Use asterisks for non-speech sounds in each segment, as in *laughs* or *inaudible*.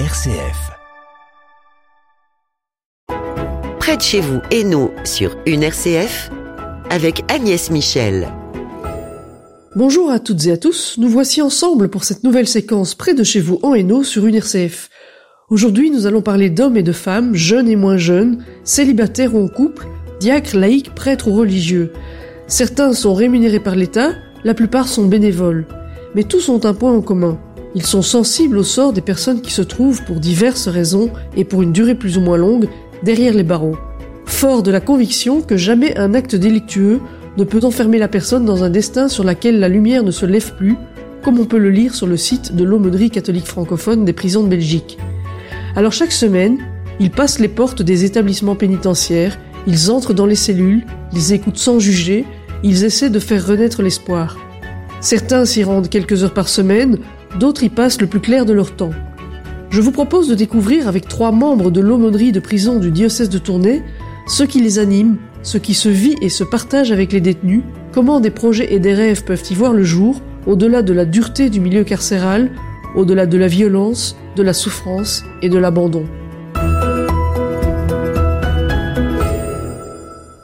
RCF. Près de chez vous, Hainaut, sur une RCF, avec Agnès Michel. Bonjour à toutes et à tous, nous voici ensemble pour cette nouvelle séquence Près de chez vous en Hainaut sur une RCF. Aujourd'hui, nous allons parler d'hommes et de femmes, jeunes et moins jeunes, célibataires ou en couple, diacres, laïcs, prêtres ou religieux. Certains sont rémunérés par l'État, la plupart sont bénévoles. Mais tous ont un point en commun. Ils sont sensibles au sort des personnes qui se trouvent, pour diverses raisons et pour une durée plus ou moins longue, derrière les barreaux. Fort de la conviction que jamais un acte délictueux ne peut enfermer la personne dans un destin sur lequel la lumière ne se lève plus, comme on peut le lire sur le site de l'aumônerie catholique francophone des prisons de Belgique. Alors chaque semaine, ils passent les portes des établissements pénitentiaires, ils entrent dans les cellules, ils écoutent sans juger, ils essaient de faire renaître l'espoir. Certains s'y rendent quelques heures par semaine, d'autres y passent le plus clair de leur temps. Je vous propose de découvrir avec trois membres de l'aumônerie de prison du diocèse de Tournai ce qui les anime, ce qui se vit et se partage avec les détenus, comment des projets et des rêves peuvent y voir le jour, au-delà de la dureté du milieu carcéral, au-delà de la violence, de la souffrance et de l'abandon.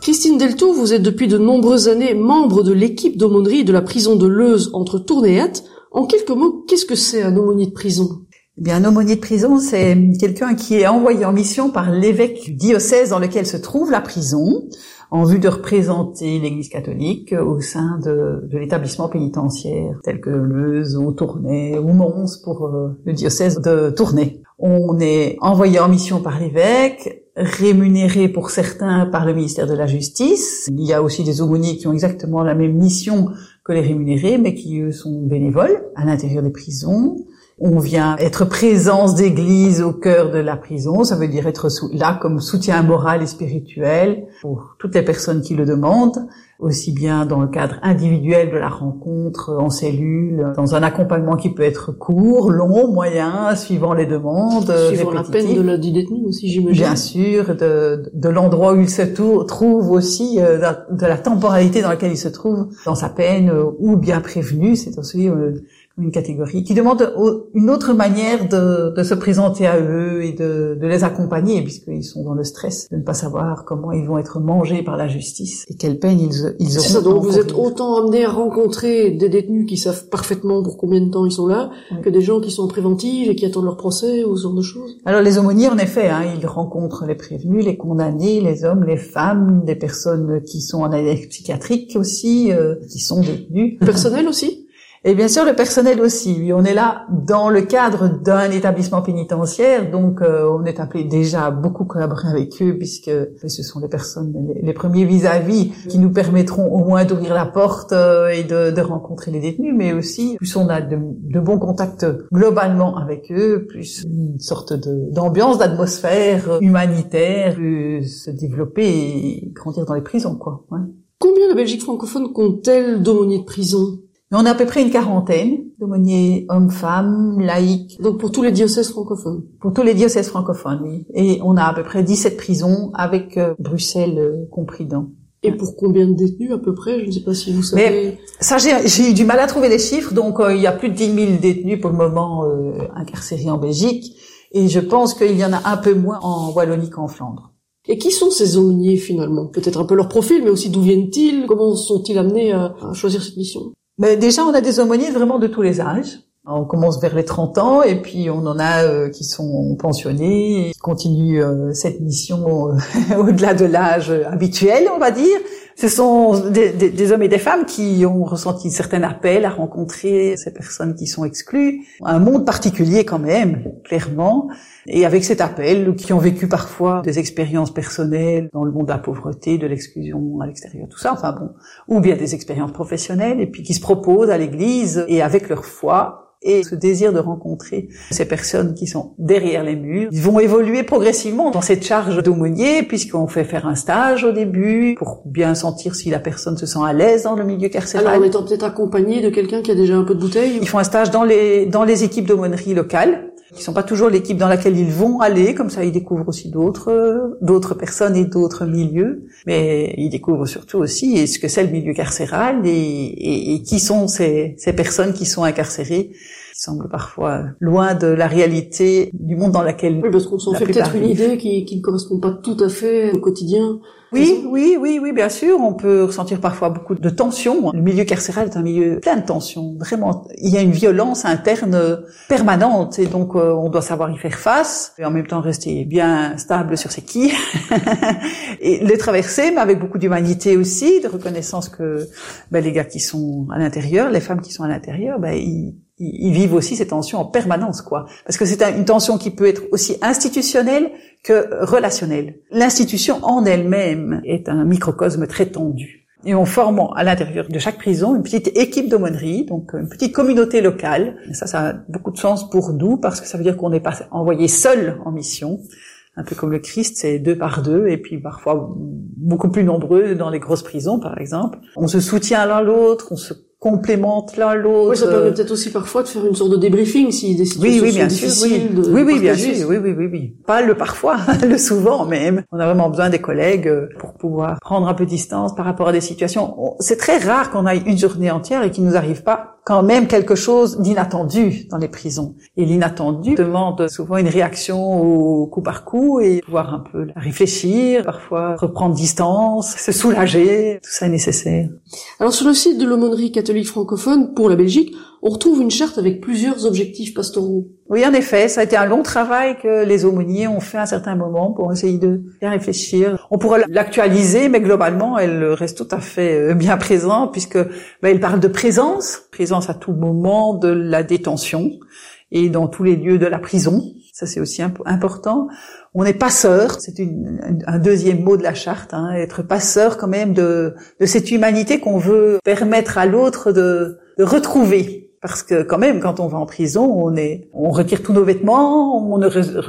Christine Deltour, vous êtes depuis de nombreuses années membre de l'équipe d'aumônerie de la prison de Leuze entre Tournai et. En quelques mots, qu'est-ce que c'est un aumônier de prison? Eh bien, un aumônier de prison, c'est quelqu'un qui est envoyé en mission par l'évêque du diocèse dans lequel se trouve la prison, en vue de représenter l'Église catholique au sein de, l'établissement pénitentiaire, tel que Leuze ou Tournai ou Mons pour euh, le diocèse de Tournai. On est envoyé en mission par l'évêque, rémunéré pour certains par le ministère de la Justice. Il y a aussi des aumôniers qui ont exactement la même mission que les rémunérés, mais qui eux sont bénévoles à l'intérieur des prisons. On vient être présence d'église au cœur de la prison, ça veut dire être là comme soutien moral et spirituel pour toutes les personnes qui le demandent, aussi bien dans le cadre individuel de la rencontre, en cellule, dans un accompagnement qui peut être court, long, moyen, suivant les demandes. Suivant la peine de la, du détenu aussi, j'imagine. Bien sûr, de, de l'endroit où il se trouve aussi, euh, de la temporalité dans laquelle il se trouve dans sa peine, euh, ou bien prévenu, c'est aussi euh, une catégorie qui demande une autre manière de, de se présenter à eux et de, de les accompagner puisqu'ils sont dans le stress de ne pas savoir comment ils vont être mangés par la justice et quelle peine ils, ils auront. Ça, donc vous êtes autant amené à rencontrer des détenus qui savent parfaitement pour combien de temps ils sont là que des gens qui sont préventifs et qui attendent leur procès ou ce genre de choses. Alors les aumôniers en effet, hein, ils rencontrent les prévenus, les condamnés, les hommes, les femmes, des personnes qui sont en aide psychiatrique aussi, euh, qui sont détenus. Le personnel aussi? Et bien sûr, le personnel aussi. Oui, on est là dans le cadre d'un établissement pénitentiaire, donc euh, on est appelé déjà à beaucoup collaborer avec eux, puisque ce sont les personnes, les, premiers vis-à-vis qui nous permettront au moins d'ouvrir la porte euh, et de, de, rencontrer les détenus, mais aussi plus on a de, de bons contacts globalement avec eux, plus une sorte d'ambiance, d'atmosphère humanitaire peut se développer et grandir dans les prisons, quoi. Ouais. Combien la Belgique francophone compte-t-elle d'aumôniers de prison? On a à peu près une quarantaine d'aumôniers hommes-femmes, laïcs. Donc pour tous les diocèses francophones Pour tous les diocèses francophones, oui. Et on a à peu près 17 prisons avec euh, Bruxelles euh, compris dans. Et pour combien de détenus à peu près? Je ne sais pas si vous savez. Mais ça, j'ai eu du mal à trouver les chiffres. Donc euh, il y a plus de 10 000 détenus pour le moment incarcérés en Belgique. Et je pense qu'il y en a un peu moins en Wallonie qu'en Flandre. Et qui sont ces aumôniers finalement? Peut-être un peu leur profil, mais aussi d'où viennent-ils? Comment sont-ils amenés à choisir cette mission? Mais déjà, on a des aumôniers vraiment de tous les âges. On commence vers les 30 ans et puis on en a euh, qui sont pensionnés, qui continuent euh, cette mission euh, *laughs* au-delà de l'âge habituel, on va dire. Ce sont des, hommes et des femmes qui ont ressenti certains appels à rencontrer ces personnes qui sont exclues. Un monde particulier quand même, clairement. Et avec cet appel, qui ont vécu parfois des expériences personnelles dans le monde de la pauvreté, de l'exclusion à l'extérieur, tout ça, enfin bon, ou bien des expériences professionnelles, et puis qui se proposent à l'Église et avec leur foi et ce désir de rencontrer ces personnes qui sont derrière les murs. Ils vont évoluer progressivement dans cette charge d'aumônier puisqu'on fait faire un stage au début pour bien sentir si la personne se sent à l'aise dans le milieu carcéral. Alors en étant peut-être accompagné de quelqu'un qui a déjà un peu de bouteille Ils font un stage dans les, dans les équipes d'aumônerie locales qui sont pas toujours l'équipe dans laquelle ils vont aller, comme ça ils découvrent aussi d'autres d'autres personnes et d'autres milieux, mais ils découvrent surtout aussi ce que c'est le milieu carcéral et, et, et qui sont ces, ces personnes qui sont incarcérées qui semble parfois loin de la réalité du monde dans lequel. Oui, parce qu'on s'en fait peut-être une idée qui, qui ne correspond pas tout à fait au quotidien. Oui, oui, oui, oui, bien sûr. On peut ressentir parfois beaucoup de tensions. Le milieu carcéral est un milieu plein de tensions. Vraiment, il y a une violence interne permanente et donc euh, on doit savoir y faire face et en même temps rester bien stable sur ses quilles *laughs* et les traverser, mais avec beaucoup d'humanité aussi, de reconnaissance que ben, les gars qui sont à l'intérieur, les femmes qui sont à l'intérieur, ben, ils ils vivent aussi ces tensions en permanence, quoi. Parce que c'est une tension qui peut être aussi institutionnelle que relationnelle. L'institution en elle-même est un microcosme très tendu. Et on forme à l'intérieur de chaque prison une petite équipe d'aumônerie, donc une petite communauté locale. Ça, ça a beaucoup de sens pour nous parce que ça veut dire qu'on n'est pas envoyé seul en mission. Un peu comme le Christ, c'est deux par deux, et puis parfois beaucoup plus nombreux dans les grosses prisons, par exemple. On se soutient l'un l'autre, on se complémentent l'un l'autre. Oui, ça permet peut-être aussi parfois de faire une sorte de débriefing si des situations oui, oui, bien sont sûr, difficiles. oui. de oui, oui, bien sûr, oui, oui, oui, oui. Pas le parfois, *laughs* le souvent même. On a vraiment besoin des collègues euh, pour pouvoir prendre un peu de distance par rapport à des situations. On- C'est très rare qu'on aille une journée entière et qu'il nous arrive pas quand même quelque chose d'inattendu dans les prisons. Et l'inattendu demande souvent une réaction au coup par coup et pouvoir un peu réfléchir, parfois reprendre distance, se soulager. Tout ça est nécessaire. Alors sur le site de l'aumônerie catholique francophone pour la Belgique, on retrouve une charte avec plusieurs objectifs pastoraux. Oui, en effet, ça a été un long travail que les aumôniers ont fait à un certain moment pour essayer de bien réfléchir. On pourrait l'actualiser, mais globalement, elle reste tout à fait euh, bien présente puisque ben, parle de présence, présence à tout moment de la détention et dans tous les lieux de la prison. Ça, c'est aussi imp- important. On est passeur, c'est un deuxième mot de la charte, hein, être passeur quand même de, cette humanité qu'on veut permettre à l'autre de retrouver. Parce que quand même, quand on va en prison, on est, on retire tous nos vêtements, on ne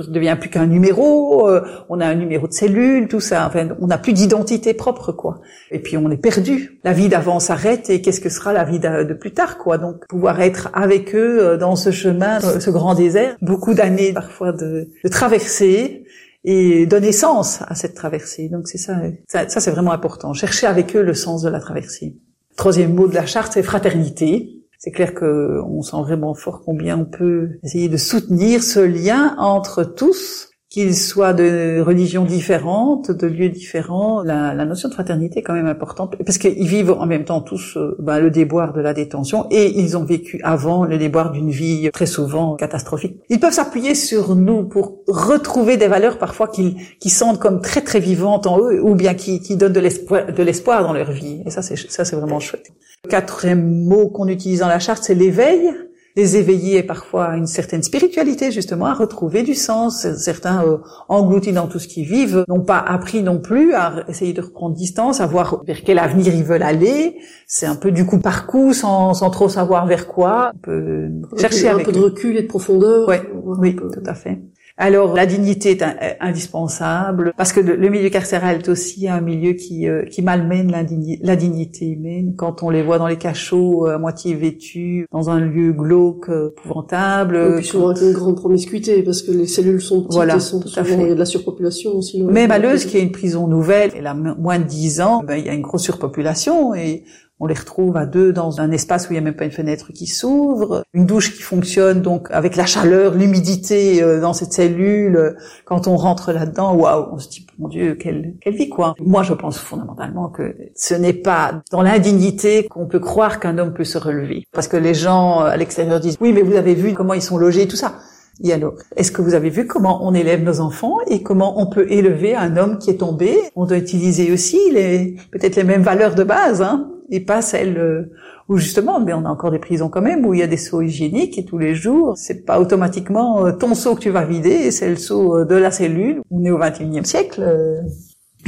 devient plus qu'un numéro, euh, on a un numéro de cellule, tout ça. Enfin, on n'a plus d'identité propre, quoi. Et puis on est perdu. La vie d'avant s'arrête et qu'est-ce que sera la vie de plus tard, quoi. Donc pouvoir être avec eux euh, dans ce chemin, ce grand désert, beaucoup d'années parfois de, de traversée et donner sens à cette traversée. Donc c'est ça, ça, c'est vraiment important. Chercher avec eux le sens de la traversée. Troisième mot de la charte, c'est fraternité. C'est clair que on sent vraiment fort combien on peut essayer de soutenir ce lien entre tous, qu'ils soient de religions différentes, de lieux différents. La, la notion de fraternité est quand même importante parce qu'ils vivent en même temps tous ben, le déboire de la détention et ils ont vécu avant le déboire d'une vie très souvent catastrophique. Ils peuvent s'appuyer sur nous pour retrouver des valeurs parfois qu'ils qui sentent comme très très vivantes en eux ou bien qui, qui donnent de l'espoir dans leur vie. Et ça c'est ça c'est vraiment chouette. Quatrième mot qu'on utilise dans la charte, c'est l'éveil. Les éveillés parfois une certaine spiritualité justement à retrouver du sens. Certains euh, engloutis dans tout ce qu'ils vivent n'ont pas appris non plus à essayer de reprendre distance, à voir vers quel avenir ils veulent aller. C'est un peu du coup par coup sans, sans trop savoir vers quoi. On peut chercher un avec peu de recul et de profondeur. Ouais, oui, peu. tout à fait. Alors la dignité est, un- indispensable parce que le, milieu carcéral est aussi un milieu qui, euh, qui malmène la dignité humaine. Quand on les voit dans les cachots euh, à moitié vêtus, dans un lieu glauque, euh, épouvantable. Et puis souvent avec une grande promiscuité, parce que les cellules sont petites Voilà, et sont tout à souvent, fait. il y a de la surpopulation aussi. Même à Leuze, qui est une prison nouvelle, elle a moins de 10 ans, ben, il y a une grosse surpopulation et on les retrouve à deux dans un espace où il n'y a même pas une fenêtre qui s'ouvre, une douche qui fonctionne donc avec la chaleur, l'humidité euh, dans cette cellule. euh, Quand on rentre là-dedans, waouh, on se dit mon Dieu, quelle, quelle vie quoi. Moi, je pense fondamentalement que ce n'est pas dans l'indignité qu'on peut croire qu'un homme peut se relever, parce que les gens euh, à l'extérieur disent oui, mais vous avez vu comment ils sont logés, tout ça. Et alors, est-ce que vous avez vu comment on élève nos enfants et comment on peut élever un homme qui est tombé? On doit utiliser aussi les peut-être les mêmes valeurs de base, hein, et pas celles euh, où justement, mais on a encore des prisons quand même où il y a des seaux hygiéniques et tous les jours, c'est pas automatiquement euh, ton seau que tu vas vider, c'est le seau euh, de la cellule. On est au 21e siècle.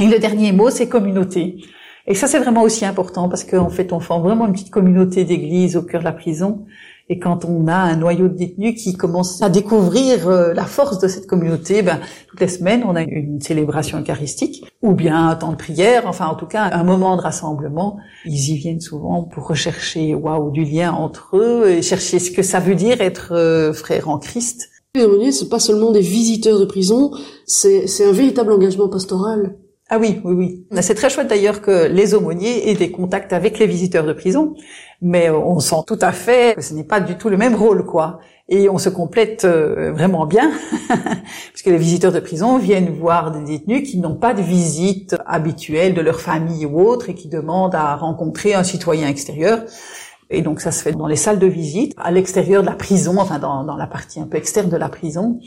Et le dernier mot, c'est communauté. Et ça, c'est vraiment aussi important parce qu'en fait, on forme vraiment une petite communauté d'église au cœur de la prison. Et quand on a un noyau de détenus qui commence à découvrir euh, la force de cette communauté, ben, toutes les semaines, on a une célébration eucharistique, ou bien un temps de prière, enfin en tout cas un moment de rassemblement. Ils y viennent souvent pour rechercher waouh du lien entre eux et chercher ce que ça veut dire être euh, frère en Christ. Les aumôniers, c'est pas seulement des visiteurs de prison, c'est un véritable engagement pastoral. Ah oui, oui, oui. C'est très chouette d'ailleurs que les aumôniers aient des contacts avec les visiteurs de prison, mais on sent tout à fait que ce n'est pas du tout le même rôle, quoi. Et on se complète euh, vraiment bien, *laughs* puisque les visiteurs de prison viennent voir des détenus qui n'ont pas de visite habituelle de leur famille ou autre et qui demandent à rencontrer un citoyen extérieur. Et donc ça se fait dans les salles de visite, à l'extérieur de la prison, enfin dans, dans la partie un peu externe de la prison.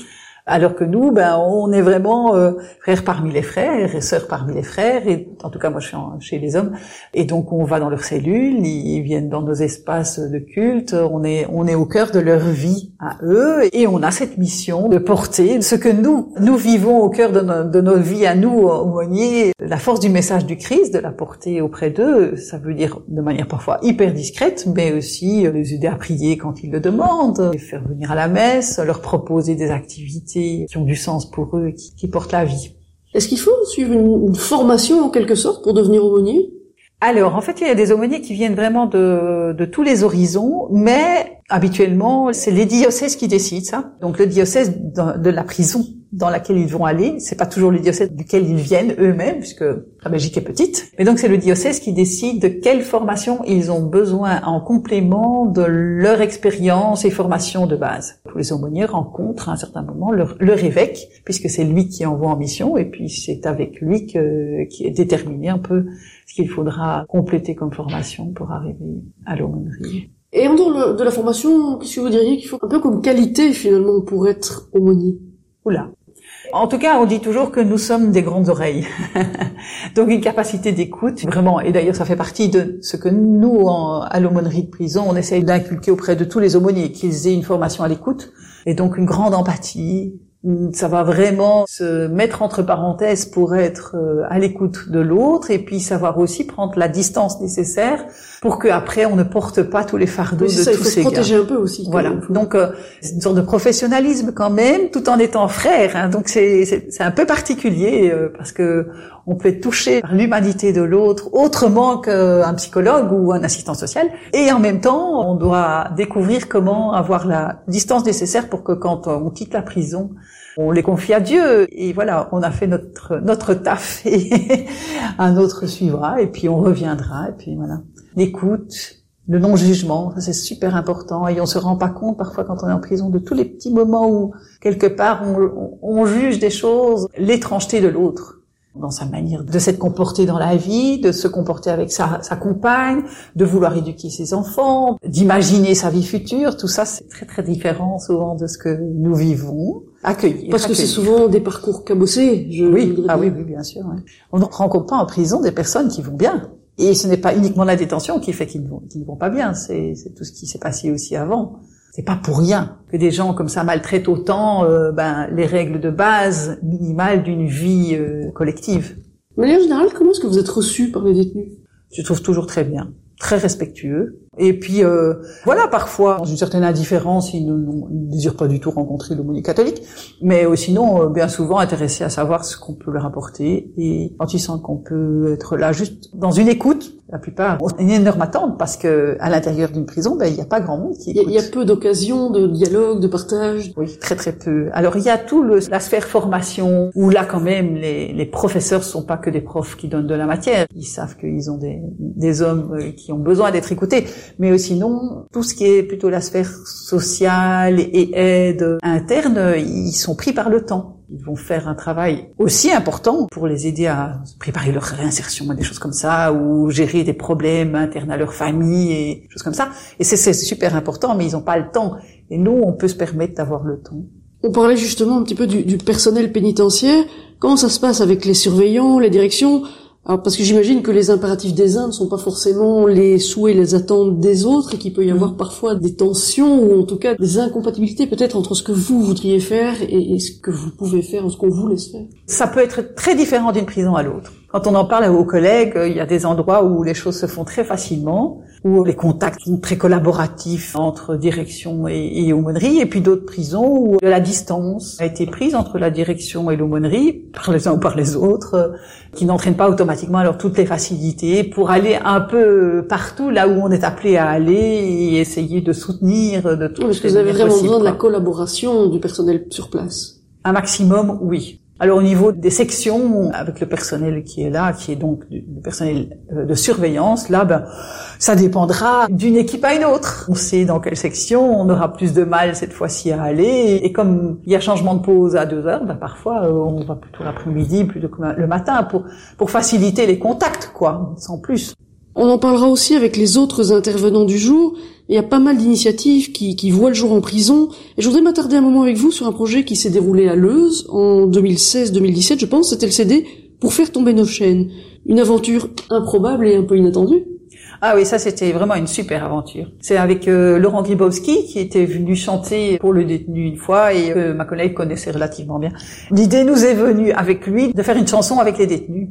Alors que nous, ben, on est vraiment euh, frères parmi les frères et sœurs parmi les frères. Et en tout cas, moi, je suis chez les hommes. Et donc, on va dans leurs cellules, ils viennent dans nos espaces de culte. On est, on est au cœur de leur vie à eux, et on a cette mission de porter ce que nous, nous vivons au cœur de, de nos vies à nous, aumôniers, la force du message du Christ, de la porter auprès d'eux. Ça veut dire de manière parfois hyper discrète, mais aussi les aider à prier quand ils le demandent, les faire venir à la messe, leur proposer des activités qui ont du sens pour eux, qui, qui portent la vie. Est-ce qu'il faut suivre une, formation en quelque sorte pour devenir aumônier? Alors, en fait, il y a des aumôniers qui viennent vraiment de, de tous les horizons, mais habituellement, c'est les diocèses qui décident ça. Donc, le diocèse de la prison dans laquelle ils vont aller. C'est pas toujours le diocèse duquel ils viennent eux-mêmes, puisque la Belgique est petite. Mais donc c'est le diocèse qui décide de quelle formation ils ont besoin en complément de leur expérience et formation de base. Tous les aumôniers rencontrent à un certain moment leur, leur évêque, puisque c'est lui qui envoie en mission, et puis c'est avec lui que, qui est déterminé un peu ce qu'il faudra compléter comme formation pour arriver à l'aumônerie. Et en dehors de la formation, qu'est-ce que vous diriez qu'il faut un peu comme qualité finalement pour être aumônier? Oula, en tout cas, on dit toujours que nous sommes des grandes oreilles. *laughs* Donc une capacité d'écoute, vraiment. Et d'ailleurs, ça fait partie de ce que nous, à l'aumônerie de prison, on essaye d'inculquer auprès de tous les aumôniers, qu'ils aient une formation à l'écoute. Et donc une grande empathie, ça va vraiment se mettre entre parenthèses pour être euh, à l'écoute de l'autre et puis savoir aussi prendre la distance nécessaire pour que après on ne porte pas tous les fardeaux de ça, tous il faut protéger un peu aussi. Voilà. Donc euh, c'est une sorte de professionnalisme quand même, tout en étant frère. Hein. Donc c'est c'est un peu particulier euh, parce que on peut être touché par l'humanité de l'autre autrement qu'un psychologue ou un assistant social. Et en même temps, on doit découvrir comment avoir la distance nécessaire pour que quand on quitte la prison, on les confie à Dieu. Et voilà, on a fait notre, notre taf *laughs* et un autre suivra et puis on reviendra. Et puis voilà. L'écoute, le non-jugement, ça c'est super important et on se rend pas compte parfois quand on est en prison de tous les petits moments où quelque part on, on juge des choses, l'étrangeté de l'autre dans sa manière de s'être comporté dans la vie, de se comporter avec sa, sa compagne, de vouloir éduquer ses enfants, d'imaginer sa vie future. Tout ça, c'est très très différent souvent de ce que nous vivons. Accueillir. Parce que c'est souvent des parcours cabossés. Je oui, ah oui, oui, bien sûr. On ne rencontre pas en prison des personnes qui vont bien. Et ce n'est pas uniquement la détention qui fait qu'ils ne vont, vont pas bien. C'est tout ce qui s'est passé aussi avant c'est pas pour rien que des gens comme ça maltraitent autant euh, ben, les règles de base minimales d'une vie euh, collective. De manière générale, comment est-ce que vous êtes reçu par les détenus? Je trouve toujours très bien, très respectueux. Et puis euh, voilà, parfois, dans une certaine indifférence, ils ne, désirent pas du tout rencontrer l'aumônier catholique, mais sinon, bien souvent intéressés à savoir ce qu'on peut leur apporter. Et quand ils sentent qu'on peut être là juste dans une écoute, la plupart ont une énorme attente parce que à l'intérieur d'une prison, ben, il n'y a pas grand monde qui écoute. Il y, a peu d'occasions de dialogue, de partage. Oui, très très peu. Alors il y a tout le, la sphère formation où là quand même les, les professeurs sont pas que des profs qui donnent de la matière. Ils savent qu'ils ont des, des hommes euh, qui ont besoin d'être écoutés. Mais sinon, tout ce qui est plutôt la sphère sociale et aide interne, ils sont pris par le temps. Ils vont faire un travail aussi important pour les aider à préparer leur réinsertion, des choses comme ça, ou gérer des problèmes internes à leur famille et choses comme ça. Et c'est super important, mais ils n'ont pas le temps. Et nous, on peut se permettre d'avoir le temps. On parlait justement un petit peu du, du personnel pénitentiaire. Comment ça se passe avec les surveillants, les directions? Alors parce que j'imagine que les impératifs des uns ne sont pas forcément les souhaits, les attentes des autres, et qu'il peut y avoir mm. parfois des tensions ou en tout cas des incompatibilités peut-être entre ce que vous voudriez faire et, ce que vous pouvez faire ou ce qu'on vous laisse faire. Ça peut être très différent d'une prison à l'autre. Quand on en parle vos collègues, il y a des endroits où les choses se font très facilement, où les contacts sont très collaboratifs entre direction et, et aumônerie, et puis d'autres prisons où la distance a été prise entre la direction et l'aumônerie, par les uns ou par les autres, euh, qui n'entraînent pas automatiquement alors toutes les facilités pour aller un peu partout là où on est appelé à aller et essayer de soutenir de tout. Est-ce que vous avez vraiment besoin de la collaboration du personnel sur place Un maximum, oui. Alors au niveau des sections, avec le personnel qui est là, qui est donc le personnel euh, de surveillance, là, ben, ça dépendra d'une équipe à une autre. On sait dans quelle section on aura plus de mal cette fois-ci à aller. Et comme il y a changement de pause à deux heures, ben, parfois euh, on va plutôt l'après-midi, plutôt que le matin, pour, pour faciliter les contacts, quoi, sans plus. On en parlera aussi avec les autres intervenants du jour. Il y a pas mal d'initiatives qui, qui voient le jour en prison. Et je voudrais m'attarder un moment avec vous sur un projet qui s'est déroulé à Leuze en 2016-2017, je pense. C'était le CD pour faire tomber nos chaînes. Une aventure improbable et un peu inattendue. Ah oui, ça c'était vraiment une super aventure. C'est avec euh, Laurent Gribowski qui était venu chanter pour le détenu une fois et que ma collègue connaissait relativement bien. L'idée nous est venue avec lui de faire une chanson avec les détenus.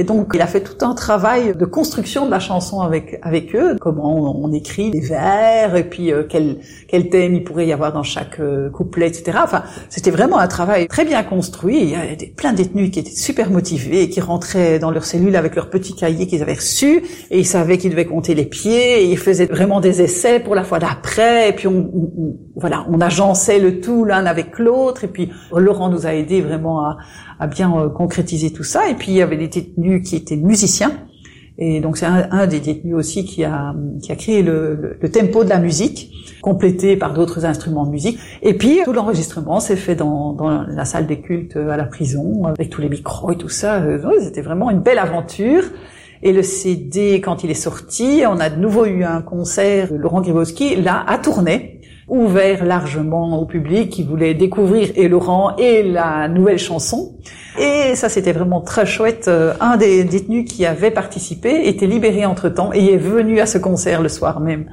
Et donc, il a fait tout un travail de construction de la chanson avec avec eux, comment on, écrit des vers, et puis euh, quel quel thème il pourrait y avoir dans chaque euh, couplet, etc. Enfin, c'était vraiment un travail très bien construit. Il y avait plein de détenus qui étaient super motivés qui rentraient dans leur cellule avec leur petit cahier qu'ils avaient reçu, et ils savaient qu'ils devaient compter les pieds, et ils faisaient vraiment des essais pour la fois d'après, et puis on, on, voilà, on agençait le tout l'un avec l'autre, et puis Laurent nous a aidé vraiment à à bien euh, concrétiser tout ça. Et puis il y avait des détenus qui étaient musiciens. Et donc c'est un, des détenus aussi qui a, qui a créé le, le, tempo de la musique, complété par d'autres instruments de musique. Et puis tout l'enregistrement s'est fait dans, dans, la salle des cultes à la prison, avec tous les micros et tout ça. Euh, c'était vraiment une belle aventure. Et le CD, quand il est sorti, on a de nouveau eu un concert Laurent Gribowski, là, à Tournai, ouvert largement au public qui voulait découvrir et Laurent et la nouvelle chanson. Et ça, c'était vraiment très chouette. Euh, un des détenus qui avait participé était libéré entre-temps et est venu à ce concert le soir même.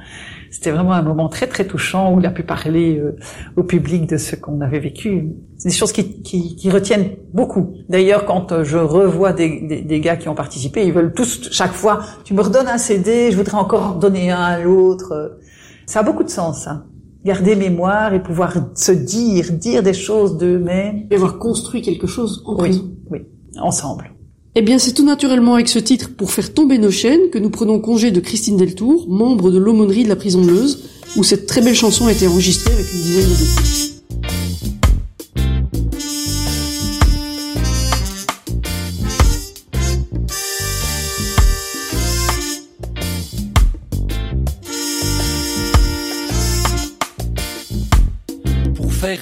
C'était vraiment un moment très très touchant où il a pu parler euh, au public de ce qu'on avait vécu. C'est des choses qui, qui, qui, retiennent beaucoup. D'ailleurs, quand euh, je revois des, des, gars qui ont participé, ils veulent tous, chaque fois, tu me redonnes un CD, je voudrais encore en donner un à l'autre. Ça a beaucoup de sens, ça garder mémoire et pouvoir se dire, dire des choses d'eux-mêmes. Et avoir construit quelque chose en prison. Oui, ensemble. Eh bien, c'est tout naturellement avec ce titre Pour faire tomber nos chaînes que nous prenons congé de Christine Deltour, membre de l'aumônerie de la prison de Leuze, où cette très belle chanson a été enregistrée avec une dizaine de détenus.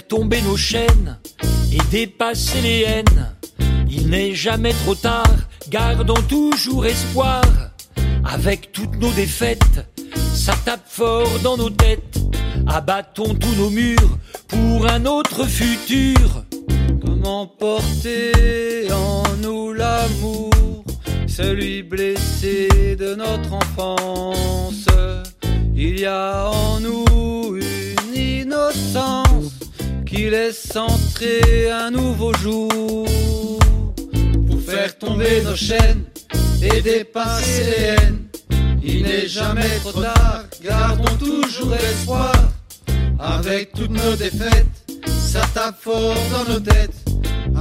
Tomber nos chaînes et dépasser les haines. Il n'est jamais trop tard, gardons toujours espoir. Avec toutes nos défaites, ça tape fort dans nos têtes. Abattons tous nos murs pour un autre futur. Comment porter en nous l'amour, celui blessé de notre enfance? Il y a en nous une innocence qui laisse entrer un nouveau jour pour faire tomber nos chaînes et dépasser les haines. Il n'est jamais trop tard, gardons toujours espoir. Avec toutes nos défaites, ça tape fort dans nos têtes.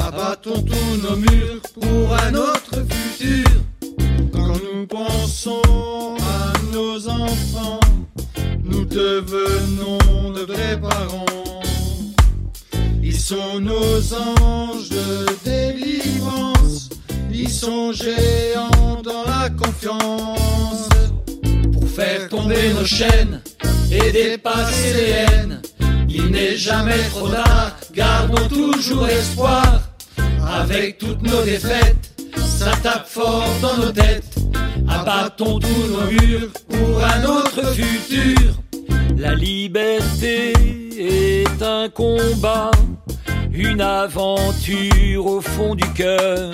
Abattons tous nos murs pour un autre futur. Quand nous pensons à nos enfants, nous devenons de vrais parents. Ils sont nos anges de délivrance. Ils sont géants dans la confiance. Pour faire tomber nos chaînes et dépasser les haines. Il n'est jamais trop tard, gardons toujours espoir. Avec toutes nos défaites, ça tape fort dans nos têtes. Abattons tous nos murs pour un autre futur. La liberté est un combat, une aventure au fond du cœur.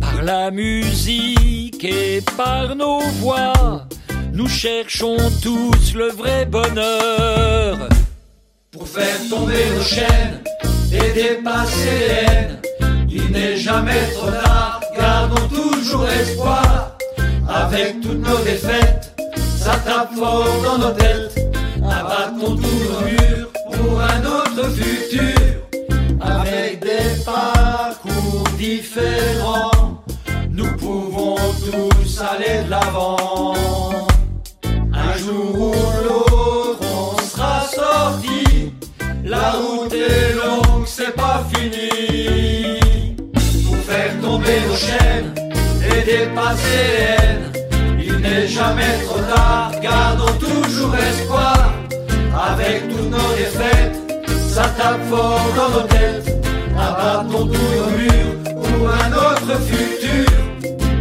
Par la musique et par nos voix, nous cherchons tous le vrai bonheur. Pour faire tomber nos chaînes et dépasser les haines, il n'est jamais trop tard, gardons toujours espoir. Avec toutes nos défaites, ça tape fort dans nos têtes abattons tous nos murs pour un autre futur, avec des parcours différents, nous pouvons tous aller de l'avant. Un jour ou l'autre, on sera sorti, la route est longue, c'est pas fini. nos chaînes et dépasser les haines. Il n'est jamais trop tard, gardons toujours espoir. Avec toutes nos défaites, ça tape fort dans nos têtes. Abattons tous nos murs pour un autre futur.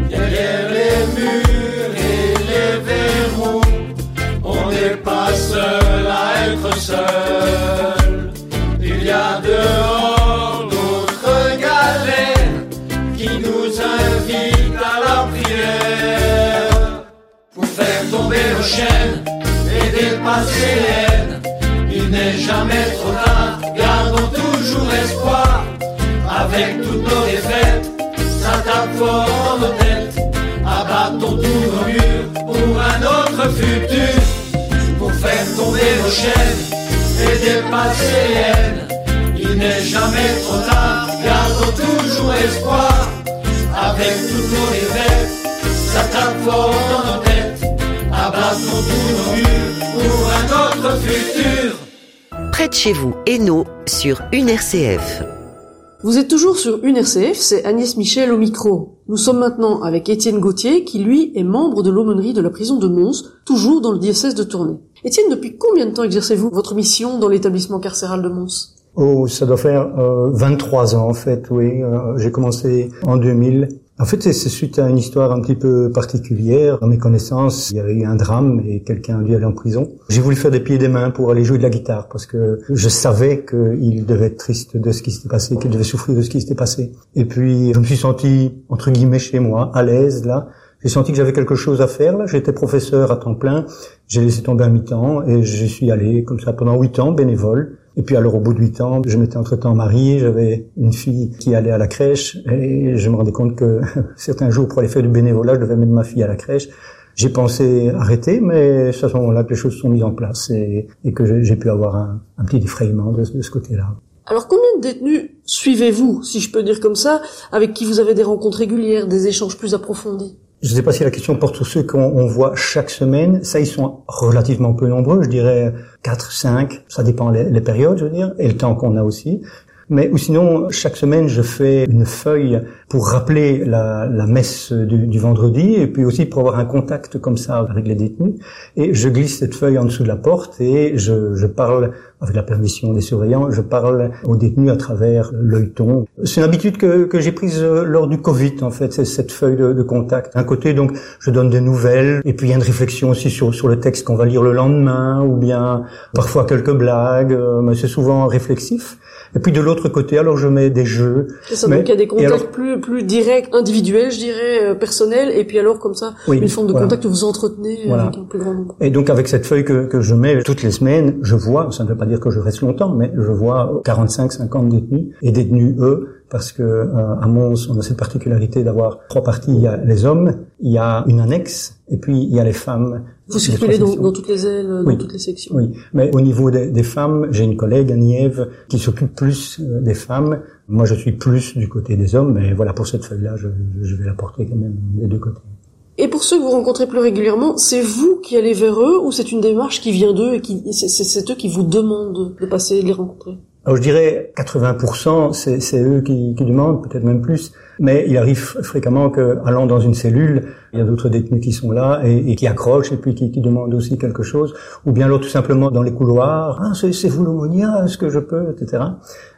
Derrière les murs et les verrous, on n'est pas seul à être seul. Il y a dehors d'autres galères qui nous invitent à la prière pour faire tomber nos chaînes Il n'est jamais trop tard, gardons toujours espoir. Avec toutes nos défaites, ça tape fort dans nos têtes. Abattons tous nos murs pour un autre futur. Pour faire tomber nos chaînes et dépasser les haines. Il n'est jamais trop tard, gardons toujours espoir. Avec toutes nos défaites, ça tape fort dans nos têtes. Abattons tous nos murs pour un autre futur. Près de chez vous, Hainaut, sur une RCF. Vous êtes toujours sur une RCF, c'est Agnès Michel au micro. Nous sommes maintenant avec Étienne Gauthier, qui lui est membre de l'aumônerie de la prison de Mons, toujours dans le diocèse de Tournai. Étienne, depuis combien de temps exercez-vous votre mission dans l'établissement carcéral de Mons? Oh, ça doit faire euh, 23 ans en fait, oui. Euh, J'ai commencé en 2000. En fait, c'est suite à une histoire un petit peu particulière. Dans mes connaissances, il y avait eu un drame et quelqu'un a dû aller en prison. J'ai voulu faire des pieds et des mains pour aller jouer de la guitare parce que je savais qu'il devait être triste de ce qui s'était passé, qu'il devait souffrir de ce qui s'était passé. Et puis, je me suis senti, entre guillemets, chez moi, à l'aise, là. J'ai senti que j'avais quelque chose à faire, là. J'étais professeur à temps plein. J'ai laissé tomber un mi-temps et je suis allé comme ça pendant huit ans, bénévole. Et puis alors au bout de huit ans, je m'étais entre-temps marié, j'avais une fille qui allait à la crèche et je me rendais compte que *laughs* certains jours pour aller faire du bénévolat, je devais mettre ma fille à la crèche. J'ai pensé arrêter, mais c'est à ce moment-là que les choses sont mises en place et, que j'ai- pu avoir un, petit effrayement de, de ce côté-là. Alors combien de détenus suivez-vous, si je peux dire comme ça, avec qui vous avez des rencontres régulières, des échanges plus approfondis? Je ne sais pas si la question porte sur ceux qu'on on voit chaque semaine. Ça, ils sont relativement peu nombreux. Je dirais 4, 5. Ça dépend les, les périodes, je veux dire, et le temps qu'on a aussi. Mais ou sinon, chaque semaine, je fais une feuille pour rappeler la, la messe du, du vendredi et puis aussi pour avoir un contact comme ça avec les détenus. Et je glisse cette feuille en dessous de la porte et je, je parle, avec la permission des surveillants, je parle aux détenus à travers l'œilleton. C'est une habitude que, que j'ai prise euh, lors du Covid, en fait, c'est cette feuille de, de contact. D'un côté, donc, je donne des nouvelles et puis il y a une réflexion aussi sur, sur le texte qu'on va lire le lendemain ou bien parfois quelques blagues, euh, mais c'est souvent réflexif. Et puis de l'autre côté, alors je mets des jeux. C'est ça, Mais- donc il y a des contacts alors- plus, plus directs, individuels, je dirais, euh, personnels, et puis alors comme ça, Oui, une forme de voilà. contact que vous entretenez Voilà. avec un plus grand nombre. Et donc avec cette feuille que, que je mets toutes les semaines, je vois, ça ne veut pas dire que je reste longtemps, mais je vois 45-50 détenus et détenus eux, parce que euh, à Mons, on a cette particularité d'avoir trois parties. Il y a les hommes, il y a une annexe, et puis il y a les femmes. Vous circulez dans, dans toutes les ailes, dans toutes les sections. Oui, mais au niveau des, des femmes, j'ai une collègue, Annie-Ève, qui s'occupe plus euh, des femmes. Moi, je suis plus du côté des hommes, mais voilà, pour cette feuille-là, je, je vais la porter quand même des deux côtés. Et pour ceux que vous rencontrez plus régulièrement, c'est vous qui allez vers eux ou c'est une démarche qui vient d'eux et qui c'est- eux qui vous demandent de passer et de les rencontrer? Alors je dirais 80%, c'est c'est eux qui, qui demandent, peut-être même plus. Mais il arrive fréquemment que, allant dans une cellule, il y a d'autres détenus qui sont là et, qui accrochent et puis qui, demandent aussi quelque chose. Ou bien alors tout simplement dans les couloirs, ah c'est c'est vous l'aumônier, est-ce que je peux, etc.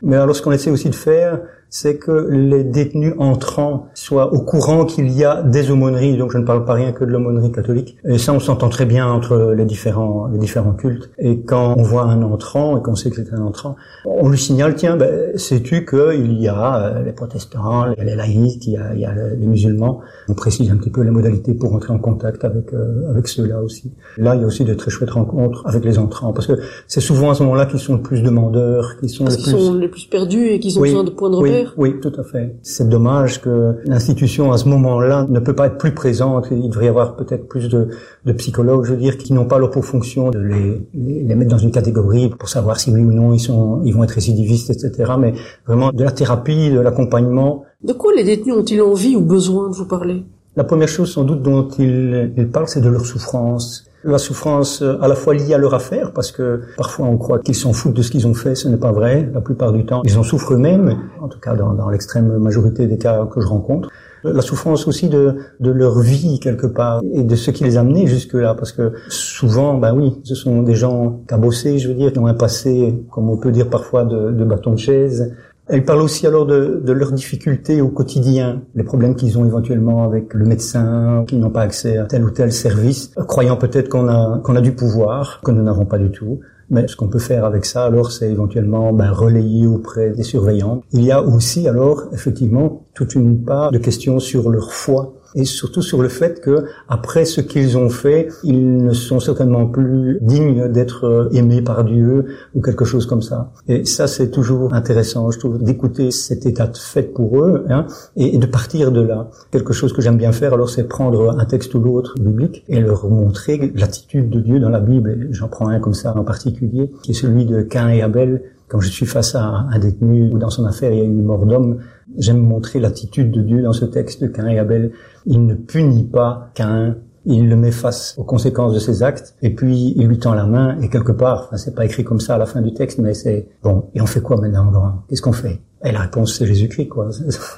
Mais alors ce qu'on essaie aussi de faire, c'est que les détenus entrants soient au courant qu'il y a des aumôneries. Donc je ne parle pas rien que de l'aumônerie catholique. Et ça, on s'entend très bien entre les différents, les différents cultes. Et quand on voit un entrant et qu'on sait que c'est un entrant, on lui signale, tiens, ben, sais-tu qu'il y a euh, les protestants, les, laïcs, il y a, il y a les musulmans. On précise un petit peu les modalités pour entrer en contact avec, euh, avec ceux-là aussi. Là, il y a aussi de très chouettes rencontres avec les entrants. Parce que c'est souvent à ce moment-là qu'ils sont le plus demandeurs, qu'ils sont Parce les qu'ils plus... sont les plus perdus et qu'ils ont Oui, besoin de points de oui, repère oui, tout à fait. C'est dommage que l'institution à ce moment-là ne peut pas être plus présente. Il devrait y avoir peut-être plus de, de psychologues, je veux dire, qui n'ont pas leur pour fonction de les, les mettre dans une catégorie pour savoir si oui ou non ils sont, ils vont être récidivistes, etc. Mais vraiment de la thérapie, de l'accompagnement. De quoi les détenus ont-ils envie ou besoin de vous parler? La première chose sans doute dont ils, ils parlent, c'est de leur souffrance. La souffrance euh, à la fois liée à leur affaire, parce que parfois on croit qu'ils s'en foutent de ce qu'ils ont fait, ce n'est pas vrai. La plupart du temps, ils en souffrent eux-mêmes, en tout cas dans, dans l'extrême majorité des cas que je rencontre. la souffrance aussi de, de leur vie quelque part et de ce qui les a amenés jusque-là, parce que souvent, ben oui, ce sont des gens cabossés, je veux dire, qui ont un passé, comme on peut dire parfois, de, de bâton de chaise, elle parle aussi alors de, de, leurs difficultés au quotidien, les problèmes qu'ils ont éventuellement avec le médecin, qui n'ont pas accès à tel ou tel service, croyant peut-être qu'on a, qu'on a du pouvoir, que nous n'avons pas du tout. Mais ce qu'on peut faire avec ça, alors, c'est éventuellement ben, relayer auprès des surveillants. Il y a aussi, alors, effectivement, toute une part de questions sur leur foi et surtout sur le fait que après ce qu'ils ont fait, ils ne sont certainement plus dignes d'être euh, aimés par Dieu ou quelque chose comme ça. Et ça, c'est toujours intéressant, je trouve, d'écouter cet état de fait pour eux hein, et, de partir de là. Quelque chose que j'aime bien faire, alors, c'est prendre un texte ou l'autre biblique et leur montrer l'attitude de Dieu dans la Bible. J'en prends un comme ça en particulier, qui est celui de Cain et Abel. Quand je suis face à un détenu ou dans son affaire il y a eu mort d'homme, j'aime montrer l'attitude de Dieu dans ce texte de Cain et Abel il ne punit pas qu'un, il le met face aux conséquences de ses actes, et puis il lui tend la main, et quelque part, enfin, c'est pas écrit comme ça à la fin du texte, mais c'est, bon, et on fait quoi maintenant, grand Qu'est-ce qu'on fait? Et la réponse, c'est Jésus-Christ, quoi.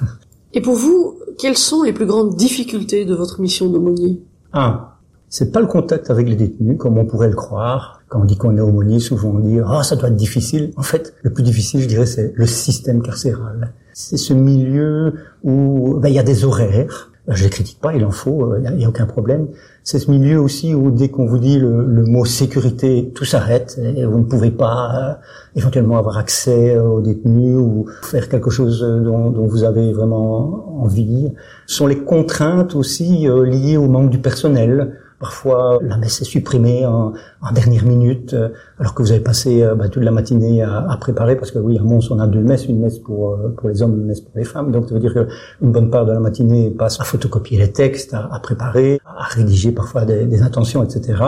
*laughs* Et pour vous, quelles sont les plus grandes difficultés de votre mission d'aumônier? Un, c'est pas le contact avec les détenus, comme on pourrait le croire. Quand on dit qu'on est aumônier, souvent on dit « Ah, ça doit être difficile ». En fait, le plus difficile, je dirais, c'est le système carcéral. C'est ce milieu où ben, il y a des horaires, je les critique pas, il en faut, il euh, n'y a, aucun problème. C'est ce milieu aussi où dès qu'on vous dit le, mot sécurité, tout s'arrête et vous ne pouvez pas euh, éventuellement avoir accès aux détenus ou faire quelque chose dont, vous avez vraiment envie. Ce sont les contraintes aussi euh, liées au manque du personnel. Parfois, la messe est supprimée en, en dernière minute, euh, alors que vous avez passé euh, bah, toute la matinée à, à, préparer, parce que oui, à Mons, on a deux messes, une messe pour, euh, pour les hommes, une messe pour les femmes. Donc, ça veut dire qu'une bonne part de la matinée passe à photocopier les textes, à, à préparer, à rédiger parfois des, des intentions, etc.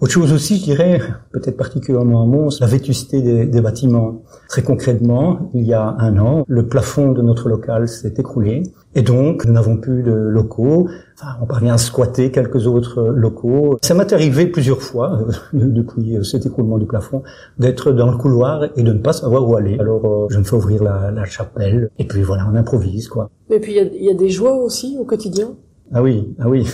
Autre chose aussi, je dirais, peut-être particulièrement à Mons, la vétusté des, des, bâtiments. Très concrètement, il y a un an, le plafond de notre local s'est écroulé et donc nous n'avons plus de locaux. Enfin, on parvient à squatter quelques autres locaux. Ça m'est arrivé plusieurs fois, euh, depuis cet écroulement du plafond, d'être dans le couloir et de ne pas savoir où aller. Alors euh, je me fais ouvrir la, la, chapelle et puis voilà, on improvise quoi. Et puis il y, y a des joies aussi au quotidien? Ah oui, ah oui.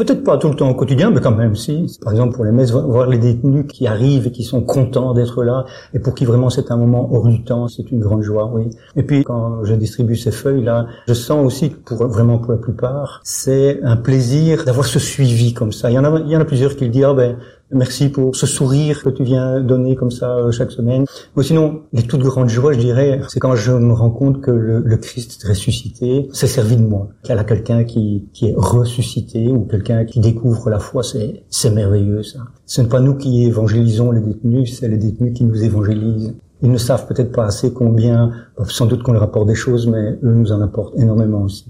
Peut-être pas tout le temps au quotidien, mais quand même si. Par exemple pour les messes, voir les détenus qui arrivent et qui sont contents d'être là, et pour qui vraiment c'est un moment hors du temps, c'est une grande joie, oui. Et puis quand je distribue ces feuilles-là, je sens aussi que pour vraiment pour la plupart, c'est un plaisir d'avoir ce suivi comme ça. Il y en a, il y en a plusieurs qui le disent, ah ben Merci pour ce sourire que tu viens donner comme ça euh, chaque semaine. Mais sinon, les toutes grandes joies, je dirais, c'est quand je me rends compte que le, Christ ressuscité s'est servi de moi. Qu'il y a quelqu'un qui, est ressuscité ou quelqu'un qui découvre la foi, c'est, c'est merveilleux ça. Ce n'est pas nous qui évangélisons les détenus, c'est les détenus qui nous évangélisent. Ils ne savent peut-être pas assez combien, sans doute qu'on leur apporte des choses, mais eux nous en apportent énormément aussi.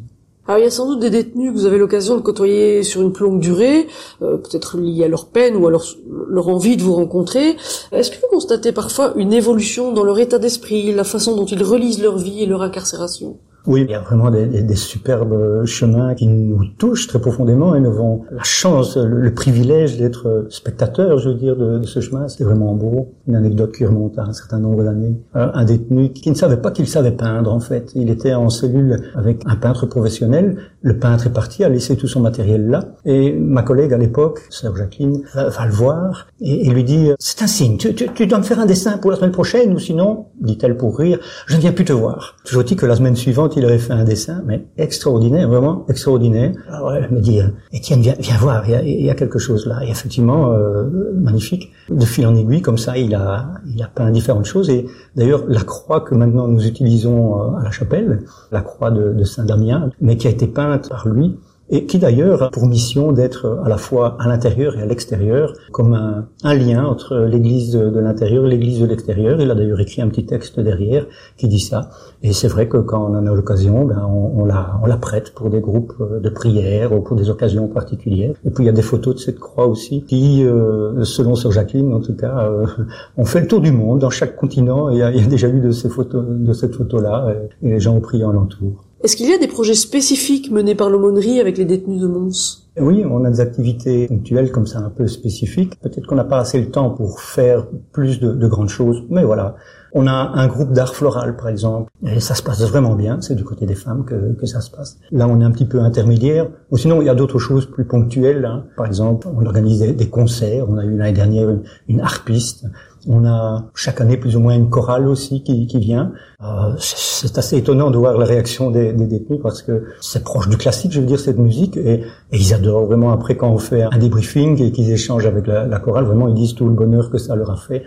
Alors il y a sans doute des détenus que vous avez l'occasion de côtoyer sur une plus longue durée, euh, peut-être liés à leur peine ou à leur, leur envie de vous rencontrer. Est-ce que vous constatez parfois une évolution dans leur état d'esprit, la façon dont ils relisent leur vie et leur incarcération? Oui, il y a vraiment des, superbes chemins qui nous touchent très profondément et nous avons la chance, le, privilège d'être spectateurs, je veux dire, de, ce chemin. C'est vraiment beau. Une anecdote qui remonte à un certain nombre d'années. Un détenu qui ne savait pas qu'il savait peindre, en fait. Il était en cellule avec un peintre professionnel. Le peintre est parti, a laissé tout son matériel là. Et ma collègue à l'époque, sœur Jacqueline, va, le voir et, lui dit, c'est un signe, tu, tu, tu, dois me faire un dessin pour la semaine prochaine ou sinon, dit-elle pour rire, je ne viens plus te voir. Toujours dit que la semaine suivante, il avait fait un dessin, mais extraordinaire, vraiment extraordinaire. Alors elle me dit, Étienne, viens, viens voir, il y, a, quelque chose là. Et effectivement, euh, magnifique. De fil en aiguille, comme ça, il a, il a peint différentes choses. Et d'ailleurs, la croix que maintenant nous utilisons euh, à la chapelle, la croix de, de Saint-Damien, mais qui a été peinte par lui, et qui d'ailleurs a pour mission d'être à la fois à l'intérieur et à l'extérieur, comme un, un, lien entre l'Église de, l'intérieur et l'Église de l'extérieur. Il a d'ailleurs écrit un petit texte derrière qui dit ça. Et c'est vrai que quand on en a l'occasion, ben on, on, la, on la prête pour des groupes de prière ou pour des occasions particulières. Et puis il y a des photos de cette croix aussi qui, euh, selon Sœur Jacqueline en tout cas, euh, ont fait le tour du monde dans chaque continent. il y a, il y a déjà eu de ces photos, de cette photo-là, et les gens ont prié en l'entour. Est-ce qu'il y a des projets spécifiques menés par l'aumônerie avec les détenus de Mons? Oui, on a des activités ponctuelles comme ça un peu spécifiques. Peut-être qu'on n'a pas assez le temps pour faire plus de, de, grandes choses, mais voilà. On a un groupe d'art floral, par exemple, et ça se passe vraiment bien. C'est du côté des femmes que, ça se passe. Là, on est un petit peu intermédiaire. Ou sinon, il y a d'autres choses plus ponctuelles. Hein. Par exemple, on organise des, concerts. On a eu l'année dernière une harpiste. On a chaque année plus ou moins une chorale aussi qui, qui vient. Euh, c'est assez étonnant de voir la réaction des, des détenus parce que c'est proche du classique, je veux dire, cette musique, et, ils adorent vraiment après quand on fait un débriefing et qu'ils échangent avec la, chorale, vraiment ils disent tout le bonheur que ça leur a fait.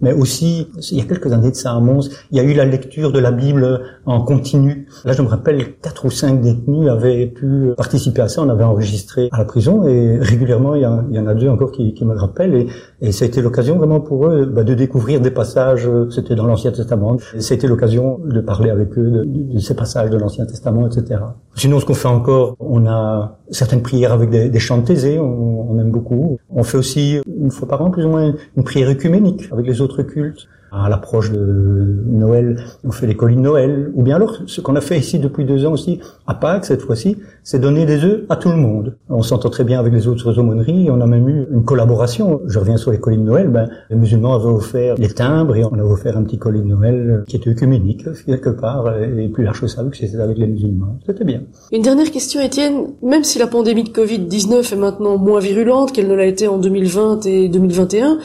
Mais aussi, il y a quelques années de ça à Mons, il y a eu la lecture de la Bible en continu. Là, je me rappelle, quatre ou cinq détenus avaient pu participer à ça. On avait enregistré à la prison et régulièrement, il y, en a deux encore qui, qui me le rappellent. Et, et ça a été l'occasion vraiment pour eux bah, de découvrir des passages, c'était dans l'Ancien Testament, c'était l'occasion de parler avec eux de, ces passages de l'Ancien Testament, etc. Sinon, ce qu'on fait encore, on a certaines prières avec des, des chants de on, on aime beaucoup. On fait aussi, une fois par an, plus ou moins, une prière œcuménique avec les autres cultes à l'approche de Noël, on fait les colis Noël, ou bien alors ce qu'on a fait ici depuis deux ans aussi, à Pâques cette fois-ci, c'est donner des œufs à tout le monde. On s'entend très bien avec les autres aumôneries, on a même eu une collaboration. Je reviens sur les colis de Noël, ben, les musulmans avaient offert les timbres et on a offert un petit colis de Noël qui était œcuménique quelque part, et plus large que ça, vu que c'était avec les musulmans. C'était bien. Une dernière question, Étienne. Même si la pandémie de Covid-19 est maintenant moins virulente qu'elle ne l'a été en 2020 et 2021,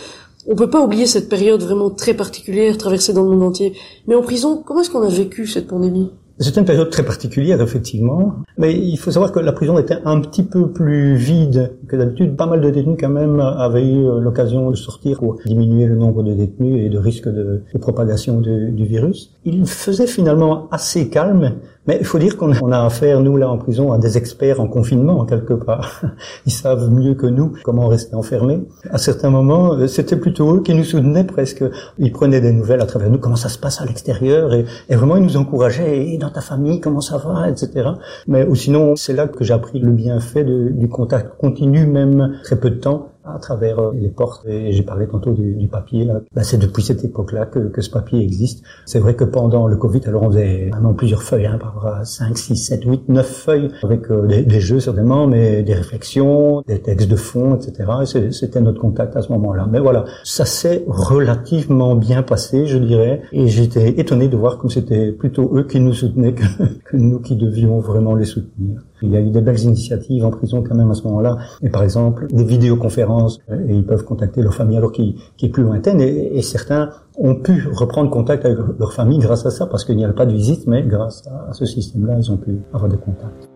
on peut pas oublier cette période vraiment très particulière traversée dans le monde entier. Mais en prison, comment est-ce qu'on a vécu cette pandémie? C'est une période très particulière, effectivement. Mais il faut savoir que la prison était un petit peu plus vide que d'habitude. Pas mal de détenus, quand même, avaient eu l'occasion de sortir pour diminuer le nombre de détenus et de risque de, propagation du virus. Il faisait finalement assez calme, mais il faut dire qu'on a affaire, nous, là, en prison, à des experts en confinement, quelque part. *laughs* Ils savent mieux que nous comment rester enfermés. À certains moments, euh, c'était plutôt eux qui nous soutenaient presque. Ils prenaient des nouvelles à travers nous, comment ça se passe à l'extérieur, et, vraiment, ils nous encourageaient, dans ta famille, comment ça va, etc. Mais ou sinon, c'est là que j'ai appris le bienfait du contact continu, même très peu de temps, à travers euh, les portes. Et j'ai parlé tantôt du, papier. Là. Ben, c'est depuis cette époque-là que, que, ce papier existe. C'est vrai que pendant le Covid, alors on faisait vraiment plusieurs feuilles, hein, par 5, 6, 7, 8, 9 feuilles, avec euh, des, des, jeux certainement, mais des réflexions, des textes de fond, etc. C'était notre contact à ce moment-là. Mais voilà, ça s'est relativement bien passé, je dirais. Et j'étais étonné de voir comme c'était plutôt eux qui nous soutenaient que, que nous qui devions vraiment les soutenir. Il y a eu des belles initiatives en prison quand même à ce moment-là. Et par exemple, des vidéoconférences, euh, et ils peuvent contacter leur famille alors qui, est plus lointaine. Et, certains ont pu reprendre contact avec leur famille grâce à ça, parce qu'il n'y avait pas de visite, mais grâce à ce système-là, ils ont pu avoir des contacts.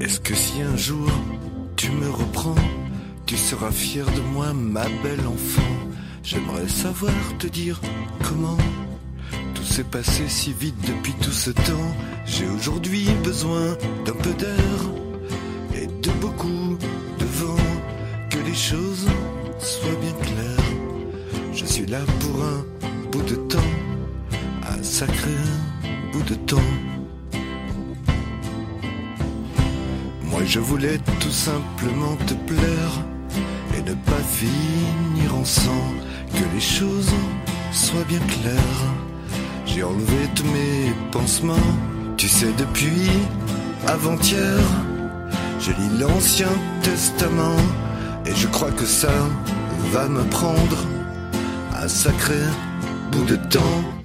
Est-ce que si un jour fier de moi, ma belle enfant. J'aimerais savoir te dire comment tout s'est passé si vite depuis tout ce temps. J'ai aujourd'hui besoin d'un peu d'air et de beaucoup de vent, que les choses soient bien claires. Je suis là pour un bout de temps, un sacré bout de temps. Moi je voulais tout simplement te plaire ne pas finir en sang, que les choses soient bien claires. J'ai enlevé tous mes pansements, tu sais depuis avant-hier, je lis l'Ancien Testament et je crois que ça va me prendre un sacré bout de temps.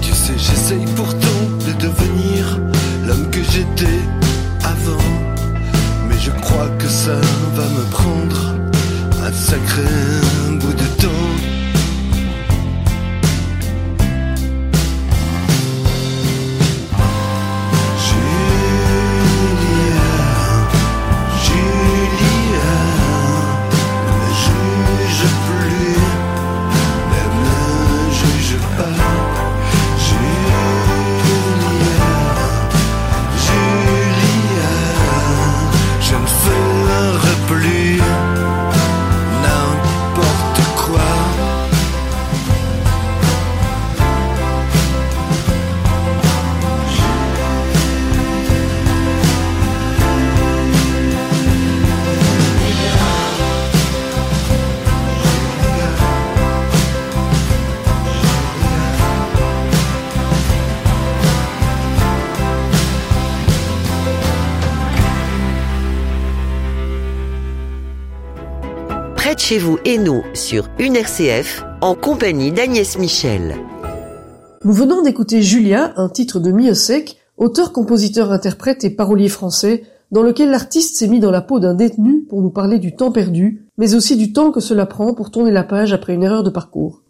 Tu sais, j'essaye pourtant de devenir l'homme que j'étais avant. Mais je crois que ça va me prendre un sacré bout de temps. Vous et nous sur une RCF en compagnie d'Agnès Michel. Nous venons d'écouter Julia, un titre de Miosek, auteur, compositeur, interprète et parolier français, dans lequel l'artiste s'est mis dans la peau d'un détenu pour nous parler du temps perdu, mais aussi du temps que cela prend pour tourner la page après une erreur de parcours.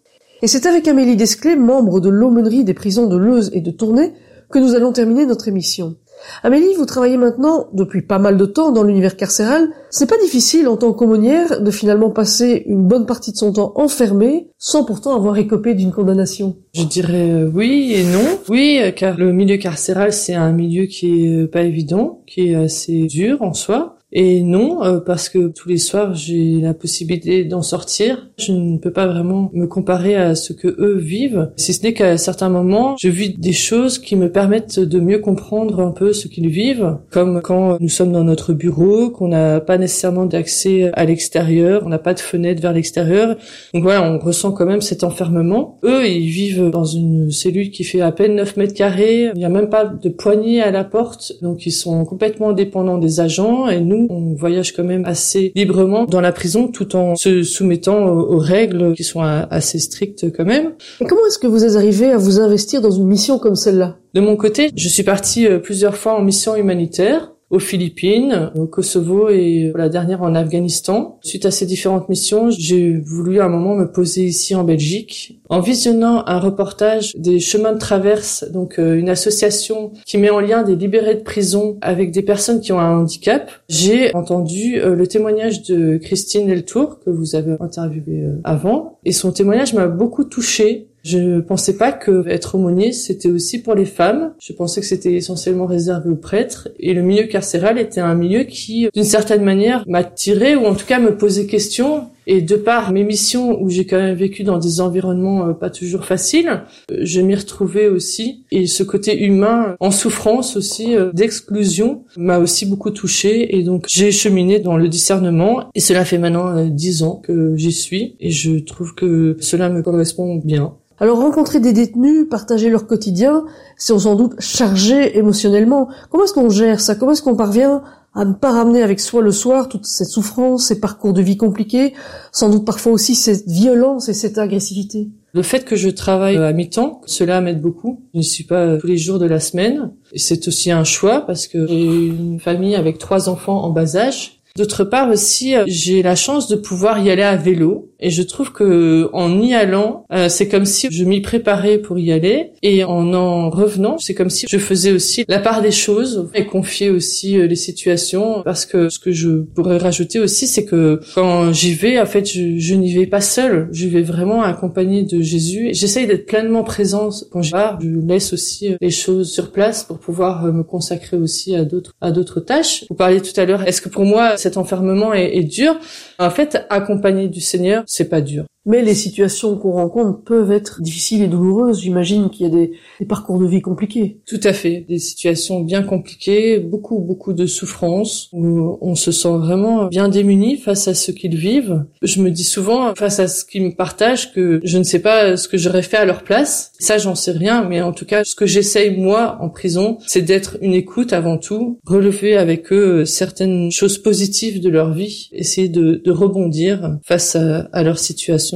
Et c'est avec Amélie Desclés, membre de l'aumônerie des prisons de Leuze et de Tournai, que nous allons terminer notre émission. Amélie, vous travaillez maintenant depuis pas mal de temps dans l'univers carcéral. C'est pas difficile en tant qu'aumônière de finalement passer une bonne partie de son temps enfermée sans pourtant avoir écopé d'une condamnation. Je dirais euh, oui et non. Oui, euh, car le milieu carcéral, c'est un milieu qui est euh, pas évident, qui est assez dur en soi. Et non, euh, parce que tous les soirs, j'ai la possibilité d'en sortir. Je ne peux pas vraiment me comparer à ce que eux vivent, si ce n'est qu'à certains moments, je vis des choses qui me permettent de mieux comprendre un peu ce qu'ils vivent, comme quand nous sommes dans notre bureau, qu'on n'a pas nécessairement d'accès à l'extérieur, on n'a pas de fenêtre vers l'extérieur. Donc voilà, on ressent quand même cet enfermement. Eux, ils vivent dans une cellule qui fait à peine 9 mètres carrés. Il n'y a même pas de poignée à la porte. Donc ils sont complètement dépendants des agents et nous, on voyage quand même assez librement dans la prison tout en se soumettant aux, règles qui sont assez strictes quand même. Et comment est-ce que vous êtes arrivé à vous investir dans une mission comme celle-là? De mon côté, je suis partie euh, plusieurs fois en mission humanitaire aux Philippines, au Kosovo et euh, la dernière en Afghanistan. Suite à ces différentes missions, j'ai voulu à un moment me poser ici en Belgique. En visionnant un reportage des chemins de traverse, donc euh, une association qui met en lien des libérés de prison avec des personnes qui ont un handicap, j'ai entendu euh, le témoignage de Christine Deltour que vous avez interviewé avant et son témoignage m'a beaucoup touchée je pensais pas que être aumônier c'était aussi pour les femmes. Je pensais que c'était essentiellement réservé aux prêtres et le milieu carcéral était un milieu qui, d'une certaine manière, m'attirait ou en tout cas me posait question. Et de par mes missions où j'ai quand même vécu dans des environnements euh, pas toujours faciles, euh, je m'y retrouvais aussi. Et ce côté humain, en souffrance aussi, euh, d'exclusion, m'a aussi beaucoup touchée. Et donc j'ai cheminé dans le discernement. Et cela fait maintenant dix ans que j'y suis. Et je trouve que cela me correspond bien. Alors rencontrer des détenus, partager leur quotidien, c'est sans doute chargé émotionnellement. Comment est-ce qu'on gère ça? Comment est-ce qu'on parvient à ne pas ramener avec soi le soir toute cette souffrance, ces parcours de vie compliqués, sans doute parfois aussi cette violence et cette agressivité? Le fait que je travaille à mi-temps, cela m'aide beaucoup. Je ne suis pas tous les jours de la semaine. C'est aussi un choix parce que j'ai une famille avec trois enfants en bas âge. D'autre part aussi, euh, j'ai la chance de pouvoir y aller à vélo et je trouve que en y allant, euh, c'est comme si je m'y préparais pour y aller et en en revenant, c'est comme si je faisais aussi la part des choses et confier aussi euh, les situations parce que ce que je pourrais rajouter aussi, c'est que quand j'y vais, en fait, je, n'y vais pas seule, je vais vraiment accompagnée de Jésus. J'essaye d'être pleinement présente quand je pars. Je laisse aussi euh, les choses sur place pour pouvoir euh, me consacrer aussi à d'autres à d'autres tâches. Vous parliez tout à l'heure, est-ce que pour moi cet enfermement est, dur En fait, accompagner du Seigneur, c'est pas dur. Mais les situations qu'on rencontre peuvent être difficiles et douloureuses. J'imagine qu'il y a des, parcours de vie compliqués. Tout à fait, des situations bien compliquées, beaucoup beaucoup de souffrances où on se sent vraiment bien démuni face à ce qu'ils vivent. Je me dis souvent face à ce qu'ils me partagent que je ne sais pas ce que j'aurais fait à leur place. Ça, j'en sais rien, mais en tout cas, ce que j'essaye moi en prison, c'est d'être une écoute avant tout, relever avec eux certaines choses positives de leur vie, essayer de, de rebondir face à, à leur situation.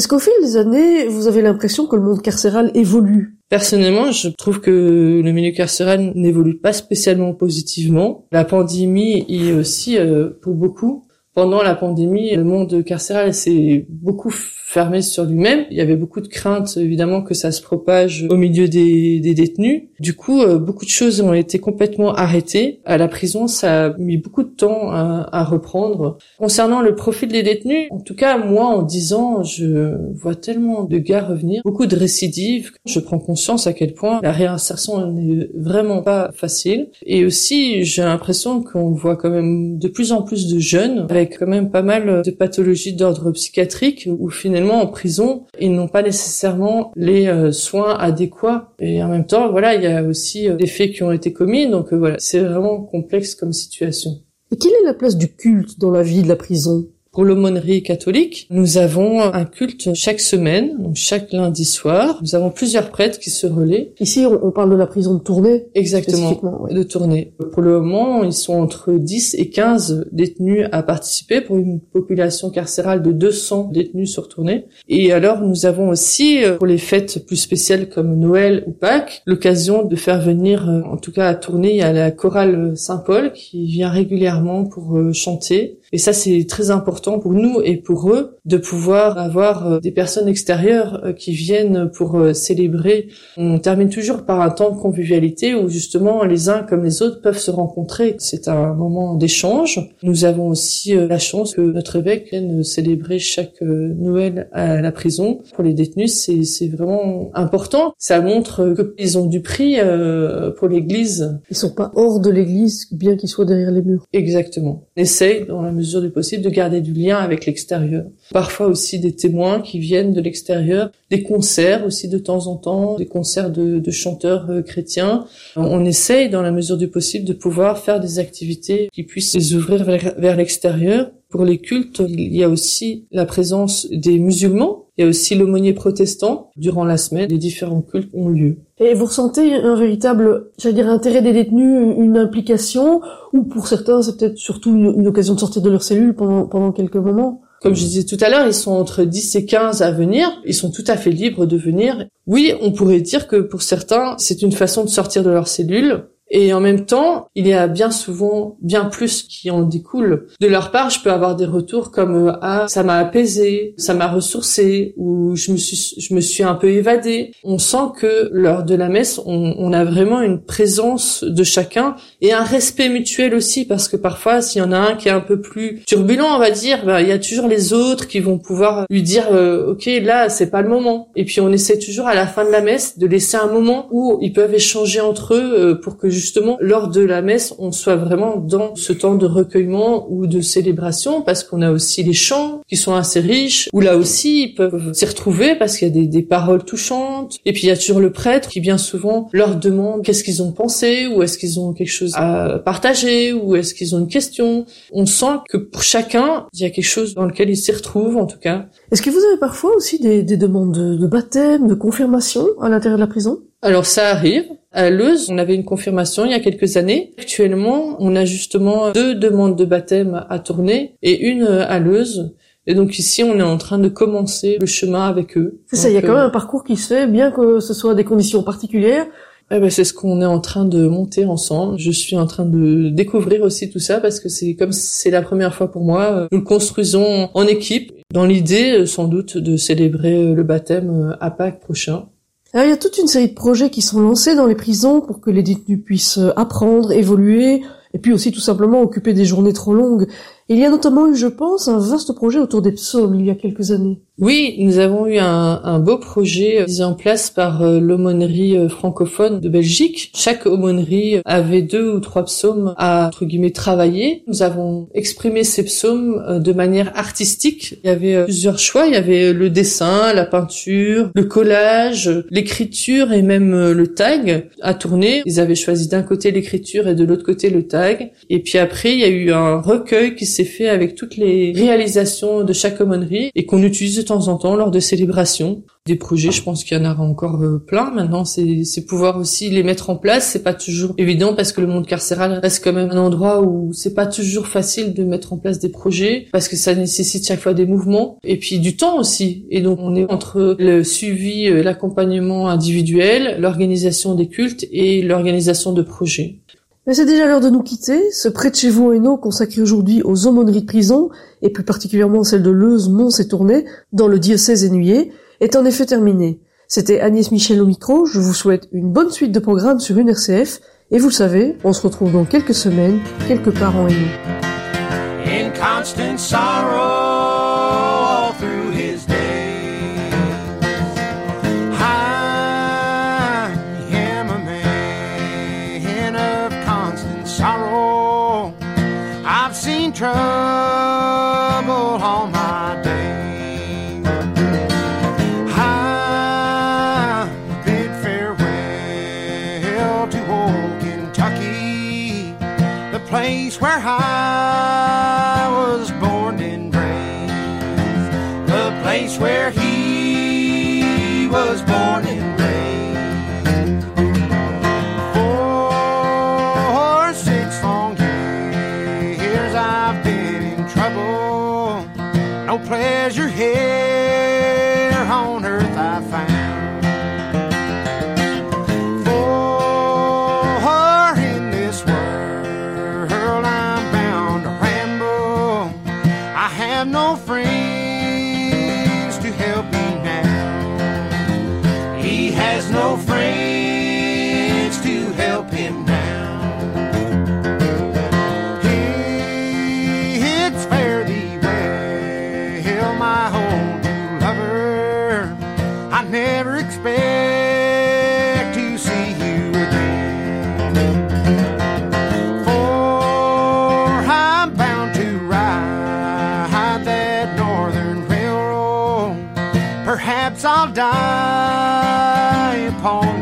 Est-ce qu'au fil des années, vous avez l'impression que le monde carcéral évolue? Personnellement, je trouve que le milieu carcéral n'évolue pas spécialement positivement. La pandémie est aussi, euh, pour beaucoup, pendant la pandémie, le monde carcéral s'est beaucoup fermé sur lui-même. Il y avait beaucoup de craintes, évidemment, que ça se propage au milieu des, des détenus. Du coup, euh, beaucoup de choses ont été complètement arrêtées. À la prison, ça a mis beaucoup de temps à, à, reprendre. Concernant le profil des détenus, en tout cas, moi, en 10 ans, je vois tellement de gars revenir, beaucoup de récidives. Je prends conscience à quel point la réinsertion n'est vraiment pas facile. Et aussi, j'ai l'impression qu'on voit quand même de plus en plus de jeunes avec quand même pas mal de pathologies d'ordre psychiatrique où finalement en prison, ils n'ont pas nécessairement les euh, soins adéquats. Et en même temps, voilà, il y a aussi euh, des faits qui ont été commis. Donc euh, voilà, c'est vraiment complexe comme situation. Et quelle est la place du culte dans la vie de la prison? Pour l'aumônerie catholique, nous avons un culte chaque semaine, donc chaque lundi soir. Nous avons plusieurs prêtres qui se relaient. Ici, on parle de la prison de Tournai Exactement, de Tournai. Pour le moment, ils sont entre 10 et 15 détenus à participer pour une population carcérale de 200 détenus sur Tournai. Et alors, nous avons aussi, euh, pour les fêtes plus spéciales comme Noël ou Pâques, l'occasion de faire venir, euh, en tout cas à Tournai, il y a la chorale Saint-Paul qui vient régulièrement pour euh, chanter et ça, c'est très important pour nous et pour eux de pouvoir avoir euh, des personnes extérieures euh, qui viennent pour euh, célébrer. On termine toujours par un temps de convivialité où justement les uns comme les autres peuvent se rencontrer. C'est un moment d'échange. Nous avons aussi la chance que notre évêque vienne célébrer chaque Noël à la prison. Pour les détenus, c'est vraiment important. Ça montre qu'ils ont du prix pour l'Église. Ils sont pas hors de l'Église, bien qu'ils soient derrière les murs. Exactement. On essaye dans la mesure du possible de garder du lien avec l'extérieur. Parfois aussi des témoins qui viennent de l'extérieur, des concerts aussi de temps en temps, des concerts de, chanteurs euh, chrétiens. On essaye dans la mesure du possible de pouvoir faire des activités qui puissent les ouvrir vers l'extérieur. Pour les cultes, il y a aussi la présence des musulmans, il y a aussi l'aumônier protestant. Durant la semaine, les différents cultes ont lieu. Et vous ressentez un véritable, j'allais dire, intérêt des détenus, une implication, ou pour certains, c'est peut-être surtout une, occasion de sortir de leur cellule pendant, pendant quelques moments? Comme je disais tout à l'heure, ils sont entre 10 et 15 à venir. Ils sont tout à fait libres de venir. Oui, on pourrait dire que pour certains, c'est une façon de sortir de leur cellule. Et en même temps, il y a bien souvent bien plus qui en découle. De leur part, je peux avoir des retours comme euh, ah ça m'a apaisé, ça m'a ressourcé ou je me suis je me suis un peu évadé. On sent que lors de la messe, on, on a vraiment une présence de chacun et un respect mutuel aussi parce que parfois s'il y en a un qui est un peu plus turbulent, on va dire, ben, il y a toujours les autres qui vont pouvoir lui dire euh, OK, là, c'est pas le moment. Et puis on essaie toujours à la fin de la messe de laisser un moment où ils peuvent échanger entre eux euh, pour que justement, lors de la messe, on soit vraiment dans ce temps de recueillement ou de célébration, parce qu'on a aussi les chants qui sont assez riches, où là aussi, ils peuvent s'y retrouver parce qu'il y a des, des, paroles touchantes. Et puis, il y a toujours le prêtre qui, bien souvent, leur demande qu'est-ce qu'ils ont pensé, ou est-ce qu'ils ont quelque chose à partager, ou est-ce qu'ils ont une question. On sent que pour chacun, il y a quelque chose dans lequel ils s'y retrouvent, en tout cas. Est-ce que vous avez parfois aussi des, des demandes de, de baptême, de confirmation à l'intérieur de la prison? Alors ça arrive. À Leuze, on avait une confirmation il y a quelques années. Actuellement, on a justement deux demandes de baptême à tourner et une à Leuze. Et donc ici, on est en train de commencer le chemin avec eux. C'est ça, il y a quand même un parcours qui se fait, bien que ce soit des conditions particulières. Eh ben, c'est ce qu'on est en train de monter ensemble. Je suis en train de découvrir aussi tout ça parce que c'est comme c'est la première fois pour moi. Nous le construisons en équipe dans l'idée, sans doute, de célébrer le baptême à Pâques prochain. Alors, il y a toute une série de projets qui sont lancés dans les prisons pour que les détenus puissent euh, apprendre, évoluer, et puis aussi tout simplement occuper des journées trop longues. Il y a notamment eu, je pense, un vaste projet autour des psaumes il y a quelques années. Oui, nous avons eu un, beau projet mis en place par euh, l'aumônerie euh, francophone de Belgique. Chaque aumônerie avait deux ou trois psaumes à, entre guillemets, travailler. Nous avons exprimé ces psaumes euh, de manière artistique. Il y avait plusieurs choix. Il y avait le dessin, la peinture, le collage, l'écriture et même le tag à tourner. Ils avaient choisi d'un côté l'écriture et de l'autre côté le tag. Et puis après, il y a eu un recueil qui s'est s'est fait avec toutes les réalisations de chaque aumônerie et qu'on utilise de temps en temps lors de célébrations. Des projets, je pense qu'il y en aura encore euh, plein. Maintenant, c'est pouvoir aussi les mettre en place. C'est pas toujours évident parce que le monde carcéral reste quand même un endroit où c'est pas toujours facile de mettre en place des projets parce que ça nécessite chaque fois des mouvements et puis du temps aussi. Et donc, on est entre le suivi, euh, l'accompagnement individuel, l'organisation des cultes et l'organisation de projets. Mais c'est déjà l'heure de nous quitter. Ce près de chez vous Hainaut consacré aujourd'hui aux aumôneries de prison, et plus particulièrement celle de Leuze, Mons et Tournai, dans le diocèse ennuyé, est en effet terminé. C'était Agnès Michel au micro, je vous souhaite une bonne suite de programmes sur une RCF, et vous le savez, on se retrouve dans quelques semaines, quelque part en Hainaut. Perhaps I'll die upon